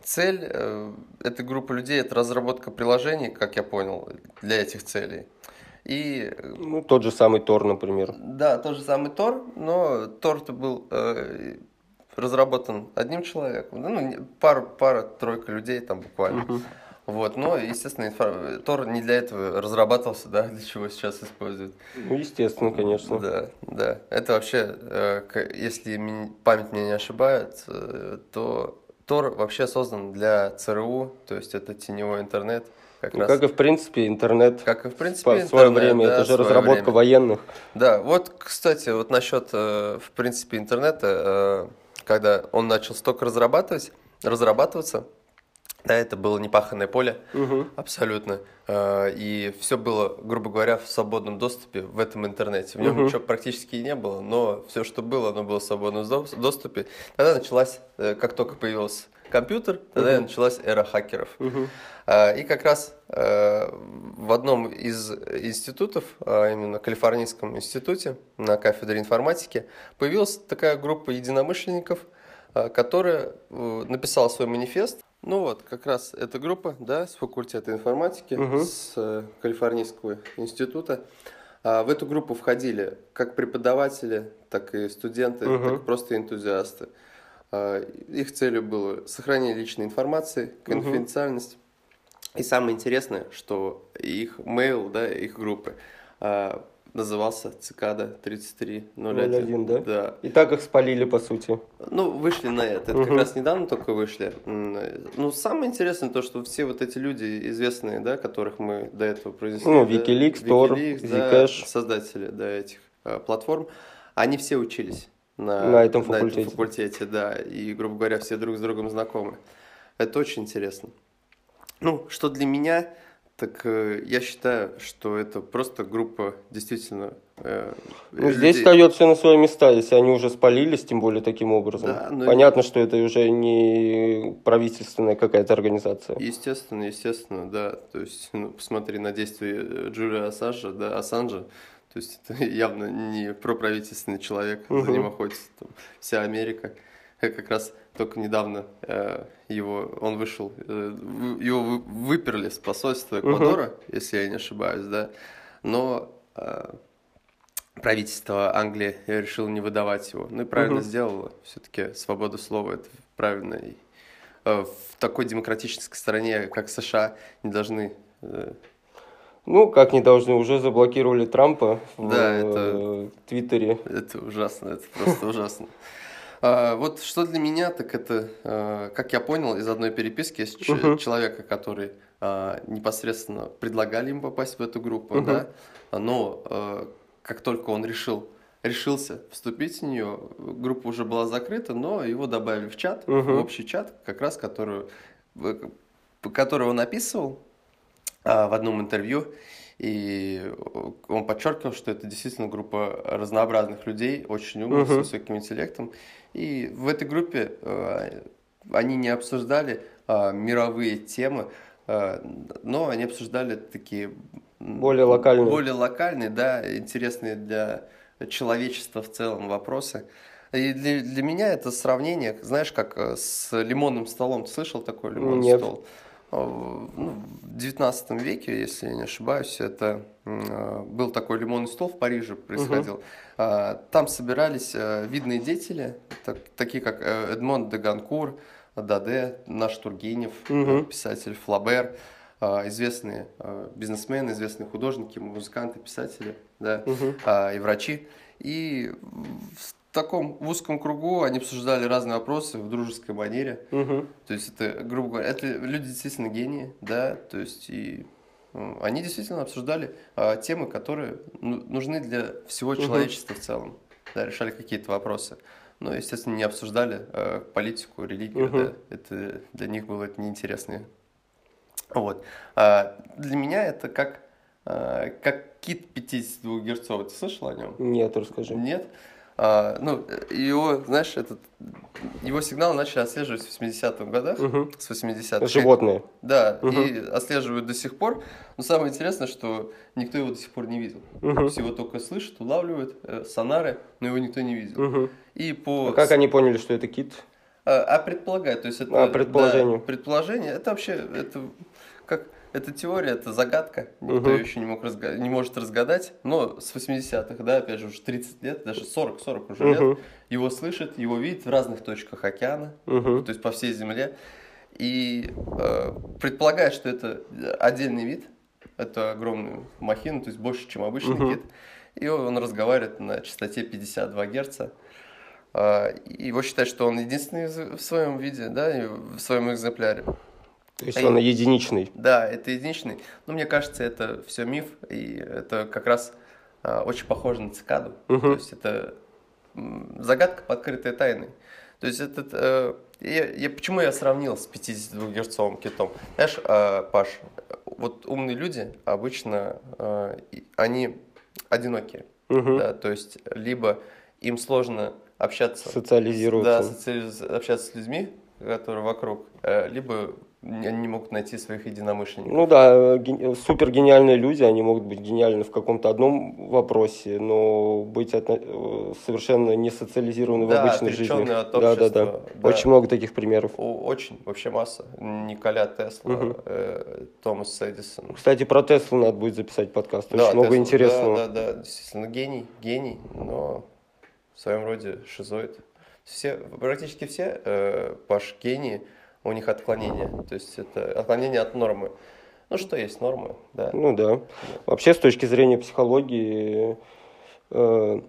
Цель э, этой группы людей это разработка приложений, как я понял, для этих целей. И э, Ну, тот же самый Тор, например. да, тот же самый Тор, но Тор-то был э, разработан одним человеком, ну, не- пара, пара-тройка людей там буквально. Мгм. Вот, но, естественно, инфо- Тор не для этого разрабатывался, да, <laughs> для чего сейчас используют. Ну, естественно, конечно. Да, да. Это вообще, э, если память меня не ошибает, э, то Тор вообще создан для ЦРУ, то есть это теневой интернет. Как Ну, раз. как и в принципе интернет. Как и в принципе в свое время. да, Это же разработка время. военных. Да, вот, кстати, вот насчет, э, в принципе, интернета, когда он начал столько разрабатывать, разрабатываться, да, это было непаханное поле, Мгм. абсолютно, Э, и все было, грубо говоря, в свободном доступе в этом интернете. В нем Мгм. ничего практически не было, но все, что было, оно было в свободном дос- доступе. Тогда началась, э, как только появился компьютер, тогда Мгм. началась эра хакеров. А, И как раз э, в одном из институтов, а именно Калифорнийском институте на кафедре информатики, появилась такая группа единомышленников, а, которая э, написала свой манифест. Ну вот, как раз эта группа, да, с факультета информатики, Мгм. с э, Калифорнийского института. В эту группу входили как преподаватели, так и студенты, Мгм. так и просто энтузиасты. А, Их целью было сохранение личной информации, конфиденциальность. И самое интересное, что их mail, да, их группы а, назывался Цикада 3301. 01, да? Да. И так их спалили, по сути. Ну, вышли на это. Это как раз недавно только вышли. Ну, самое интересное то, что все вот эти люди известные, да, которых мы до этого произнесли. Ну, да, Wikileaks, Tor, Wikileaks, да, Zcash. создатели, да, этих а, платформ, они все учились на, На этом факультете. факультете, да, и, грубо говоря, все друг с другом знакомы. Это очень интересно. Ну, что для меня, так э, я считаю, что это просто группа действительно э, Ну, здесь людей. встает все на свои места, если они уже спалились, тем более таким образом. Да, ну, Понятно, что это уже не правительственная какая-то организация. Естественно, естественно, да. То есть, ну, посмотри на действия Джулия Ассанжа, да, Ассанжа. То есть, это <laughs> явно не проправительственный человек, за ним охотится там вся Америка. Э, Как раз только недавно э, его, он вышел, э, его вы- выперли с посольства Эквадора, если я не ошибаюсь, да. Но э, правительство Англии решило не выдавать его. Ну и правильно Мгм. сделало. Все-таки свобода слова это правильно. И, э, в такой демократической стране, как США, не должны. э, Ну, как не должны, уже заблокировали Трампа в Да, э, это- Твиттере. Это ужасно, это просто ужасно. А, вот что для меня, так это, а, как я понял из одной переписки с человека, который а, непосредственно предлагали ему попасть в эту группу, да, но как только он решил, решился вступить в нее, группа уже была закрыта, но его добавили в чат, в общий чат, как раз которую, который он описывал в одном интервью, и он подчеркивал, что это действительно группа разнообразных людей, очень умных, с Мгм. высоким интеллектом. И в этой группе э, они не обсуждали а, мировые темы, а, но они обсуждали такие Более локальные. более локальные, да, интересные для человечества в целом вопросы. И для, для меня это сравнение, знаешь, как э, с лимонным столом. Ты слышал такой лимонный Нет. стол? Э, ну, в 19 веке, если я не ошибаюсь, это э, был такой лимонный стол в Париже происходил. А, Там собирались видные деятели, так- такие как э, Эдмонд де Ганкур, Даде, наш Тургенев, э, писатель Флабер, известные бизнесмены, известные художники, музыканты, писатели, да, а, и врачи. И в таком в узком кругу они обсуждали разные вопросы в дружеской манере. Мгм. То есть это, грубо говоря, это люди действительно гении, да, то есть и м, они действительно обсуждали а, темы, которые ну, нужны для всего человечества в целом, да, решали какие-то вопросы. Но, естественно, не обсуждали а, политику, религию, Мгм. да, это для них было это неинтересно. Вот. А, для меня это как, а, как кит 52 герцовый. Ты слышал о нем? Нет, расскажи. Нет. А, ну, его, знаешь, этот, его сигнал начали отслеживать в 80-х годах, Мгм. с 80-х. Животные. Да, Мгм. и отслеживают до сих пор. Но самое интересное, что никто его до сих пор не видел. Мгм. То есть его только слышат, улавливают, э, сонары, но его никто не видел. Мгм. И по... А как они поняли, что это кит? А, а предполагают, то есть это... А, предположение. да, предположение, это вообще, это как... Это теория, это загадка, никто Мгм. ее еще не, мог разга- не может разгадать, но с 80-х, да, опять же, уже 30 лет, даже 40-40 уже лет, Мгм. его слышат, его видят в разных точках океана, Мгм. то есть по всей Земле, и э, предполагают, что это отдельный вид, это огромный махина, то есть больше, чем обычный Мгм. кит, и он разговаривает на частоте 52 Герца, и его считают, что он единственный в своем виде, да, и в своем экземпляре. То есть А он единичный. Да, это единичный. Но мне кажется, это все миф, и это как раз а, очень похоже на цикаду. Мгм. То есть это загадка, подкрытая тайной. То есть этот... э, я, я- почему я сравнил с 52-герцовым китом? Знаешь, а, Паш, вот умные люди обычно, и- они одинокие. Мгм. Да, то есть либо им сложно общаться да, Социализироваться. социализ- общаться с людьми, которые вокруг, э, либо они не могут найти своих единомышленников. Ну да, супер гениальные люди, они могут быть гениальны в каком-то одном вопросе, но быть отно- совершенно не социализированы в Да, обычной жизни. от да, да, да. да. Очень много таких примеров. Очень, вообще масса. Николя Тесла, Мгм. э, Томас Эдисон. Кстати, про Теслу надо будет записать подкаст. Очень Да, много Тесла, интересного. Да, да, да, действительно, гений, гений, но в своем роде шизоид. Все, практически все, э, Паш, гении, у них отклонения. То есть это отклонение от нормы. Ну, что есть нормы, да. Ну да. Вообще, с точки зрения психологии, э,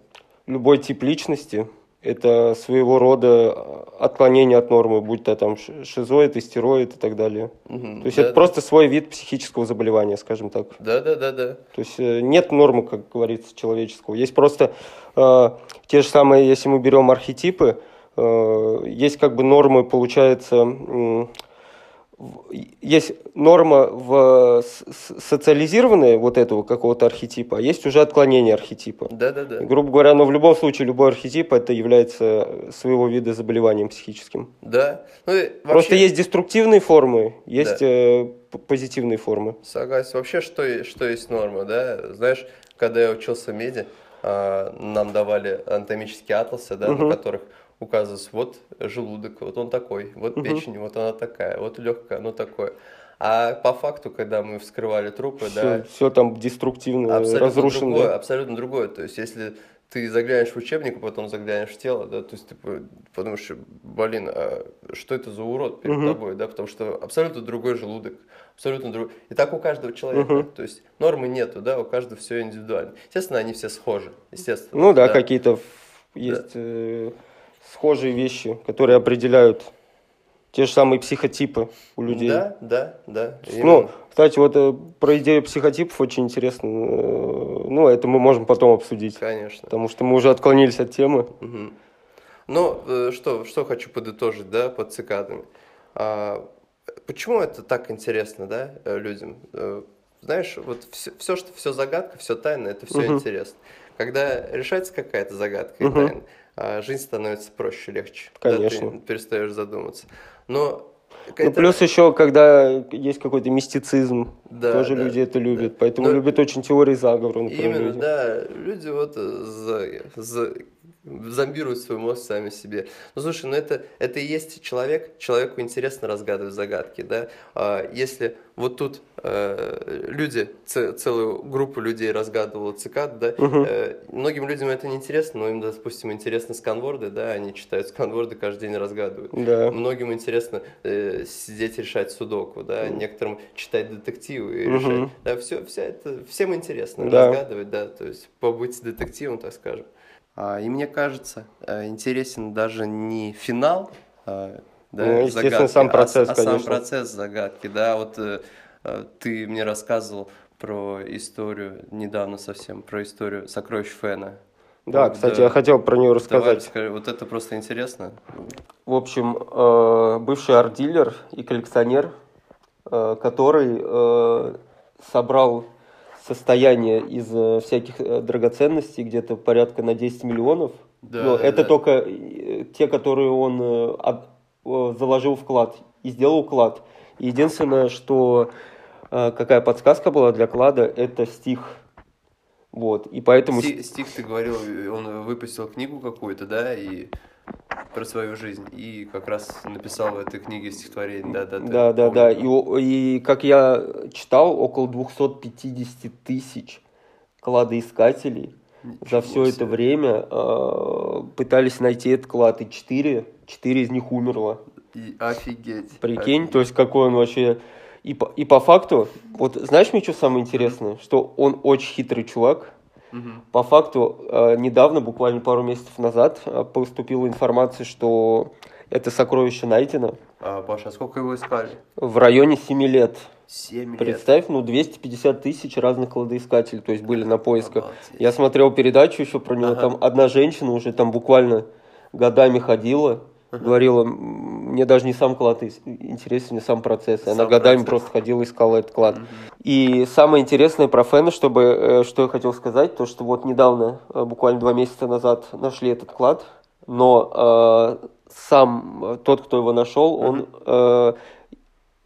любой тип личности – это своего рода отклонение от нормы, будь то там шизоид, истероид и так далее. Мгм, То есть да, это просто свой вид психического заболевания, скажем так. Да, да, да, да. То есть э, нет нормы, как говорится, человеческого. Есть просто э, те же самые, если мы берем архетипы, есть как бы нормы, получается, есть норма в социализированная вот этого какого-то архетипа, а есть уже отклонение архетипа. Да, да, да. Грубо говоря, но в любом случае любой архетип это является своего вида заболеванием психическим. Да. Ну, и Просто вообще- есть деструктивные формы, есть э, п- позитивные формы. Согласен. Вообще, что, что есть норма, да? Знаешь, когда я учился в меди, а, нам давали анатомические атласы, да, Мгм. на которых указывалось, вот желудок, вот он такой, вот Мгм. печень, вот она такая, вот легкая, оно такое. А по факту, когда мы вскрывали трупы, да, Все, там деструктивно, абсолютно разрушено. другое, абсолютно другое. То есть, если ты заглянешь в учебник, а потом заглянешь в тело, да, то есть ты по- подумаешь, блин, а что это за урод перед Мгм. тобой, да, потому что абсолютно другой желудок, абсолютно другой. И так у каждого человека. Мгм. То есть нормы нету, да, у каждого все индивидуально. Естественно, они все схожи, естественно. Ну да, какие-то ф- есть э, схожие вещи, которые определяют те же самые психотипы у людей. Да, да, да. Ну, именно. кстати, вот э, про идею психотипов очень интересно. Э, Ну, это мы можем потом обсудить, Конечно. потому что мы уже отклонились от темы. Мгм. Ну, э, что, что хочу подытожить, да, под цикадами. А, почему это так интересно, да, людям? Знаешь, вот все, что все загадка, все тайна, это все Мгм. интересно. Когда решается какая-то загадка и Мгм. тайна, жизнь становится проще, легче. Конечно. ты перестаешь задуматься. Но Ну, это- плюс еще, когда есть какой-то мистицизм, Да, тоже да, люди это любят. да. Поэтому Но- любят очень теории заговора, например, Именно, люди. да, люди вот э, за, за- зомбируют свой мозг сами себе. Ну, слушай, ну это, это и есть человек, человеку интересно разгадывать загадки, да. А если вот тут э, люди, целую группу людей разгадывала цикад, да, э, многим людям это не интересно, но им, допустим, интересны сканворды, да, они читают сканворды, каждый день разгадывают. Да. Многим интересно э, сидеть решать судоку, да, некоторым читать детективы и Мгм. решать. Да, все, вся это, всем интересно Да. разгадывать, да, то есть побыть детективом, так скажем. А, и мне кажется, э, интересен даже не финал, а, да, Ну, естественно, загадки, сам а процесс, а, сам конечно. процесс загадки, да, вот э, э, ты мне рассказывал про историю недавно совсем, про историю сокровищ Фена. Да, Вот, кстати, да. я хотел про нее Давай рассказать. расскажи, вот это просто интересно. В общем, бывший арт-дилер и коллекционер, который собрал состояние из э, всяких э, драгоценностей, где-то порядка на 10 миллионов. Да, Но да, это да. только э, те, которые он заложил вклад и сделал вклад. Единственное, что какая подсказка была для клада, это стих. Вот. И поэтому Сти- Стих, ты говорил, он выпустил книгу какую-то, да, и про свою жизнь, и как раз написал в этой книге стихотворение, да, да, Да, да, да. И, и как я читал, около 250 тысяч кладоискателей за все это время э, пытались найти этот клад, и 4, 4 из них умерло. И офигеть. Прикинь, то есть какой он вообще... И по, и по факту, вот знаешь мне, что самое интересное? Что он очень хитрый чувак. По факту, э, недавно, буквально пару месяцев назад, э, поступила информация, что это сокровище найдено А, Паша, а сколько его искали? в районе 7 лет. Семь лет. Представь, ну 250 тысяч разных кладоискателей, то есть были на поисках. Обалдеть. Я смотрел передачу еще про него, Ага. там одна женщина уже там буквально годами ходила, говорила, «М, мне даже не сам клад интересен, не сам процесс. И она Сам годами процесс. просто ходила, искала этот клад. Мгм. И самое интересное про Фэна, чтобы, э, что я хотел сказать, то что вот недавно, э, буквально два месяца назад, нашли этот клад, но э, сам э, тот, кто его нашел, он э,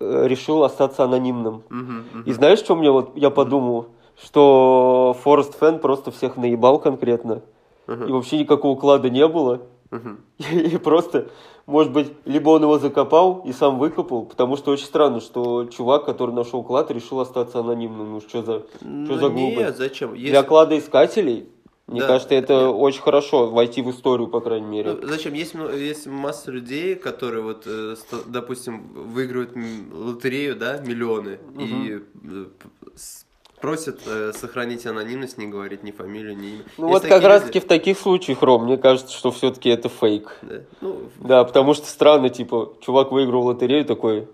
решил остаться анонимным. Мгм, мгм. И знаешь, что мне вот я подумал? Что Форест Фэн просто всех наебал конкретно. Мгм. И вообще никакого клада не было. Мгм. <laughs> И просто, может быть, либо он его закопал и сам выкопал, потому что очень странно, что чувак, который нашел клад, решил остаться анонимным. Ну что за, что Ну, за глупость? Нет, зачем? Если- Для кладоискателей, мне Да. кажется, это Нет. очень хорошо войти в историю, по крайней мере. Ну, зачем? Есть, мно- есть масса людей, которые, вот, э, допустим, выигрывают лотерею, да, миллионы, и э, просят э, сохранить анонимность, не говорить ни фамилию, ни имя. Ну Есть вот как раз люди- таки в таких случаях, Ром, мне кажется, что все-таки это фейк. Да. Ну, Да, потому что странно, типа, чувак выиграл лотерею такой,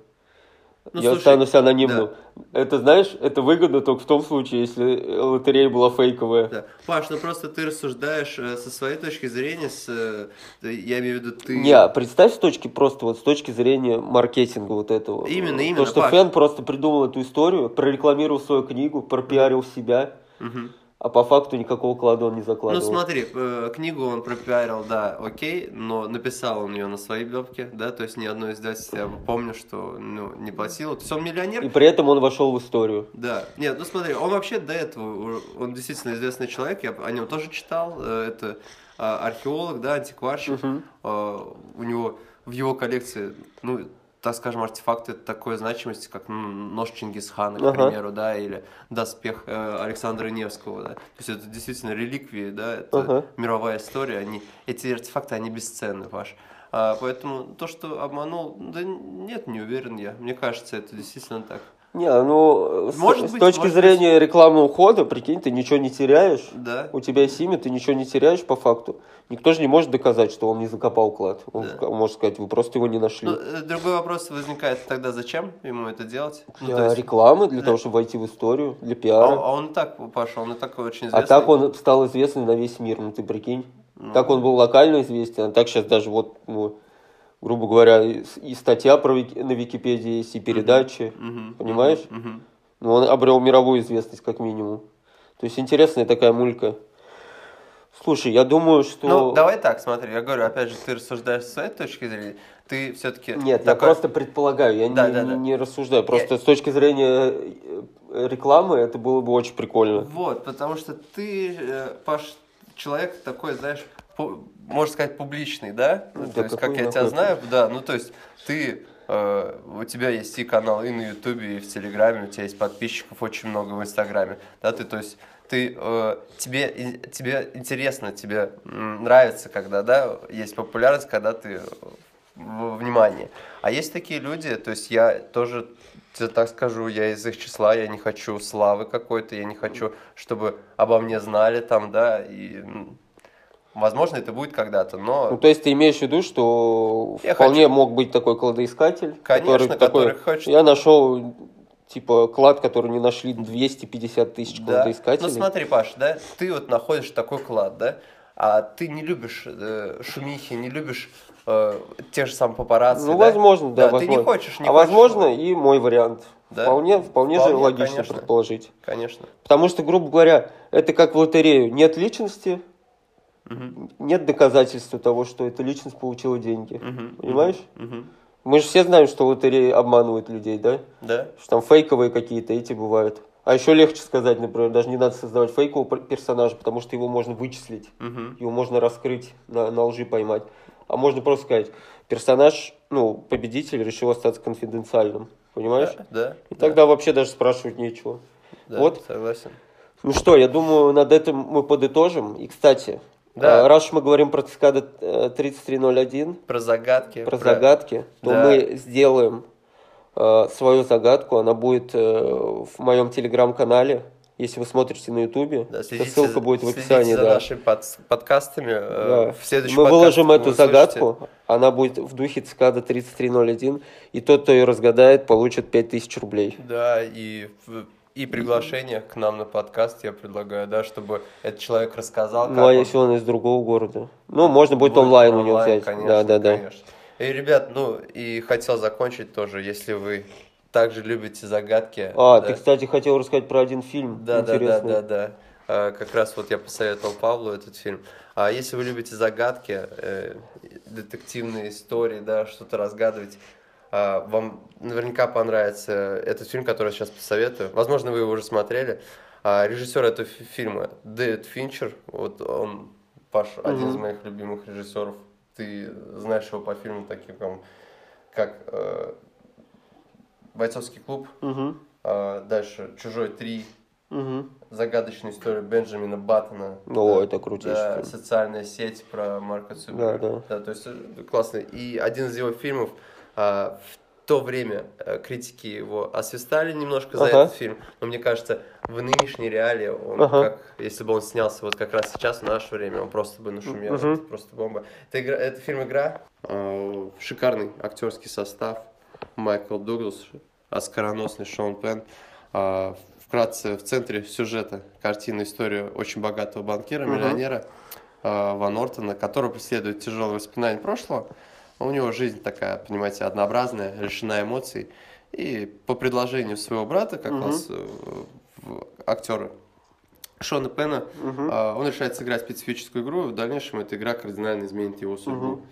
Ну, я слушай, останусь анонимным. Это, знаешь, это выгодно только в том случае, если лотерея была фейковая. да. Паш, ну просто ты рассуждаешь э, со своей точки зрения, с, э, я имею в виду ты... Не, представь с точки просто вот с точки зрения маркетинга вот этого. Именно, То, именно, что Паш. Фэн просто придумал эту историю, прорекламировал свою книгу, пропиарил себя, Мгм. А по факту никакого клада он не Ну закладывал. смотри, э, книгу он пропиарил, да, окей, но написал он ее на своей блогке, да, то есть ни одно издательство, я помню, что ну, не платило. То есть он миллионер, И при этом он вошел в историю. Да, нет, ну смотри, он вообще до этого, он действительно известный человек, я о нем тоже читал, э, это а, археолог, да, антикварщик. А, у него в его коллекции, ну, так скажем, артефакты такой значимости, как ну, нож Чингисхана, к Ага. примеру, да, или доспех э, Александра Невского, да, то есть это действительно реликвии, да, это Ага. мировая история, они, эти артефакты, они бесценны, Паш. А, поэтому то, что обманул, да нет, не уверен я. Мне кажется, это действительно так. Не, ну, с- Может с, быть, точки может зрения рекламного хода, прикинь, ты ничего не теряешь. Да. У тебя есть имя, ты ничего не теряешь по факту. Никто же не может доказать, что он не закопал клад. Он Да. может сказать, вы просто его не нашли. Ну, э, другой вопрос возникает тогда, зачем ему это делать? Ну, для есть- рекламы, для Да. того, чтобы войти в историю, для а, пиара. а он и так, Паша, он и так очень А известный. так он стал известным на весь мир, ну ты прикинь. Ну, Так он был локально известен, а так сейчас даже вот, ну, грубо говоря, и, статья про на Википедии есть, и передачи. мгм, понимаешь? мгм, мгм. Ну, он обрел мировую известность, как минимум. То есть интересная такая мулька. Слушай, я думаю, что... Ну, давай так, смотри, я говорю, опять же, ты рассуждаешь с своей точки зрения, ты все-таки... Нет, я просто предполагаю, я Да, не, да, да. не рассуждаю. Просто с точки зрения э, рекламы это было бы очень прикольно. Вот, потому что ты, э, Паш, человек такой, знаешь, можно сказать, публичный, да? Ну, Да то есть, как я тебя знаю, да, ну, то есть, ты, э, у тебя есть и канал и на Ютубе, и в Телеграме, у тебя есть подписчиков очень много в Инстаграме, да, ты, то есть, ты, э, тебе, и- тебе интересно, тебе нравится, когда, да, есть популярность, когда ты в внимании. А есть такие люди, то есть я тоже тебе так скажу, я из их числа, я не хочу славы какой-то, я не хочу, чтобы обо мне знали там, да, и возможно это будет когда-то, Ну, но то есть ты имеешь в виду, что Я вполне мог быть такой кладоискатель, Конечно, который такой, который хочет- я нашел типа клад, который не нашли 250 тысяч да. кладоискателей. Ну смотри, Паш, да, ты вот находишь такой клад, да, а ты не любишь э, шумихи, не любишь э, те же самые папарацци, Ну, да? возможно, да, ты возможно. не хочешь, не а хочешь возможно его. и мой вариант. Да? Вполне, вполне, же Вполне, логично конечно. предположить. Конечно. Потому что, грубо говоря, это как в лотерею. Нет личности, Мгм. нет доказательства того, что эта личность получила деньги. Мгм. Понимаешь? Мгм. Мы же все знаем, что лотереи обманывают людей, да? Да? Что там фейковые какие-то эти бывают. А еще легче сказать, например, даже не надо создавать фейкового пер- персонажа, потому что его можно вычислить, Мгм. его можно раскрыть, на, на лжи поймать. А можно просто сказать, персонаж, ну, победитель решил остаться конфиденциальным. Понимаешь? Да, да. И да, тогда вообще даже спрашивать нечего. да, вот. Согласен. Ну что, я думаю, над этим мы подытожим. И, кстати, Да. а, раз уж мы говорим про Цикада э, 3301, Про загадки. про загадки, то Да. мы сделаем э, свою загадку. Она будет э, в моем телеграм-канале. Если вы смотрите на ютубе, Да, следите ссылка будет в описании. за Да. нашими под- подкастами. э, Да. В следующем Мы выложим эту услышите- загадку, она будет в духе Цикада 3301, и тот, кто ее разгадает, получит 5000 рублей. Да, и, в- и приглашение к нам на подкаст я предлагаю, да, чтобы этот человек рассказал. Ну, а если он из другого города? Ну, можно будет, Будет онлайн, у него онлайн, взять. Конечно, да, да, да. конечно. И, ребят, ну, и хотел закончить тоже, если вы также любите загадки. А, да. ты, кстати, хотел рассказать про один фильм Да, да, да, интересный. да, да. А, Как раз вот я посоветовал Павлу этот фильм. А если вы любите загадки, э, детективные истории, да, что-то разгадывать, вам наверняка понравится этот фильм, который я сейчас посоветую. Возможно, вы его уже смотрели. А, Режиссер этого фи- фильма Дэвид Финчер. Вот он, Паш, один из моих любимых режиссеров. Ты знаешь его по фильмам таким, как, как э, «Бойцовский клуб», Мгм, а, дальше «Чужой 3», мгм. загадочную историю Бенджамина Баттона. О, Да, это крутейший да, фильм. социальная сеть про Марка Цукерберга. Да, да. то есть э, классно. И один из его фильмов а, в то время э, критики его освистали немножко за Ага. этот фильм, но мне кажется, в нынешней реалии он Ага. как, если бы он снялся вот как раз сейчас в наше время, он просто бы нашумел. Мгм. Это просто бомба. Это, игра, это фильм «Игра». а, Шикарный актерский состав. Майкл Дуглас, оскароносный Шон Пен. А, Вкратце, в центре сюжета картины история очень богатого банкира, миллионера а, Ван Ортона, который преследует тяжелые воспоминания прошлого. У него жизнь такая, понимаете, однообразная, лишена эмоций. И по предложению своего брата, как Мгм. раз э, актера Шона Пена, а, он решает сыграть специфическую игру, и в дальнейшем эта игра кардинально изменит его судьбу.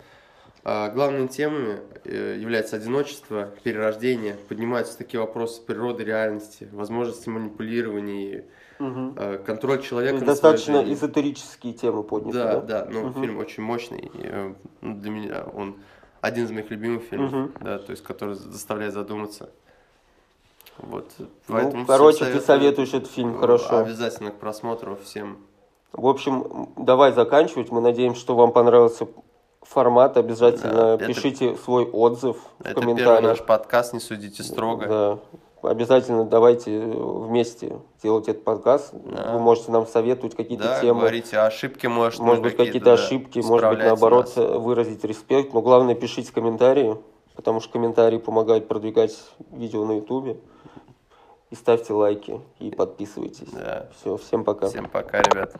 А, Главными темами э, является одиночество, перерождение, поднимаются такие вопросы природы, реальности, возможности манипулирования, и, Э, контроль человека достаточно жизнью. эзотерические темы подняты, Да, да? да, но Мгм. фильм очень мощный. и, э, ну, для меня он один из моих любимых фильмов, Мгм. да, то есть который заставляет задуматься. Вот. Ну, поэтому всем короче, ты советую, советуешь этот фильм, э, хорошо. Обязательно к просмотру всем. В общем, давай заканчивать. Мы надеемся, что вам понравился формат. Обязательно Да, это- пишите свой отзыв в Это первый комментариях. наш подкаст, не судите строго. Да. Обязательно давайте вместе делать этот подкаст. Да. Вы можете нам советовать какие-то Да, темы. говорите ошибки, может, Может быть, какие-то да, ошибки, может быть, наоборот, нас. выразить респект. Но главное, пишите комментарии, потому что комментарии помогают продвигать видео на Ютубе. И ставьте лайки, и подписывайтесь. Да. Все, всем пока. Всем пока, ребята.